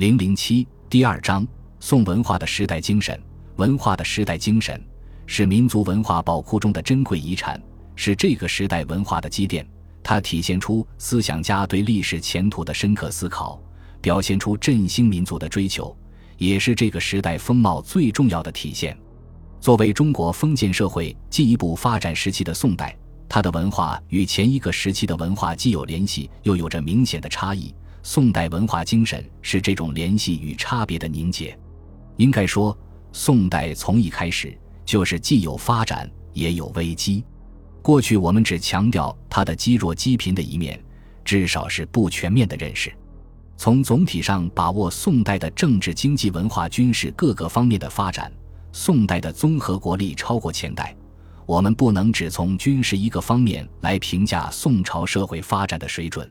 零零七第二章：宋文化的时代精神。文化的时代精神是民族文化宝库中的珍贵遗产，是这个时代文化的积淀。它体现出思想家对历史前途的深刻思考，表现出振兴民族的追求，也是这个时代风貌最重要的体现。作为中国封建社会进一步发展时期的宋代，它的文化与前一个时期的文化既有联系，又有着明显的差异。宋代文化精神是这种联系与差别的凝结。应该说，宋代从一开始就是既有发展也有危机。过去我们只强调它的积弱积贫的一面，至少是不全面的认识。从总体上把握宋代的政治、经济、文化、军事各个方面的发展，宋代的综合国力超过前代。我们不能只从军事一个方面来评价宋朝社会发展的水准。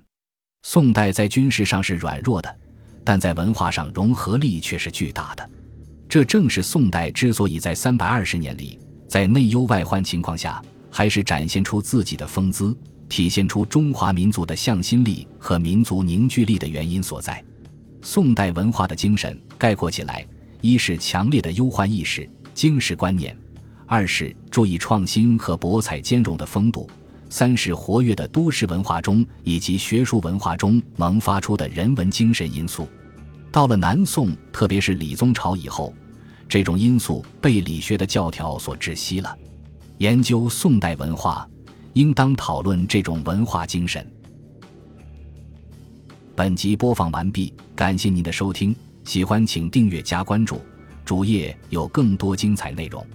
宋代在军事上是软弱的，但在文化上融合力却是巨大的。这正是宋代之所以在三百二十年里，在内忧外患情况下，还是展现出自己的风姿，体现出中华民族的向心力和民族凝聚力的原因所在。宋代文化的精神概括起来，一是强烈的忧患意识、经世观念；二是注意创新和博采兼容的风度。三是活跃的都市文化中以及学术文化中萌发出的人文精神因素，到了南宋，特别是理宗朝以后，这种因素被理学的教条所窒息了。研究宋代文化，应当讨论这种文化精神。本集播放完毕，感谢您的收听，喜欢请订阅加关注，主页有更多精彩内容。